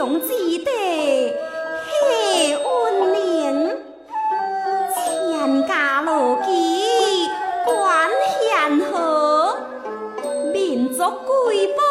兄记得黑温宁，千家路基关显赫，民族瑰宝。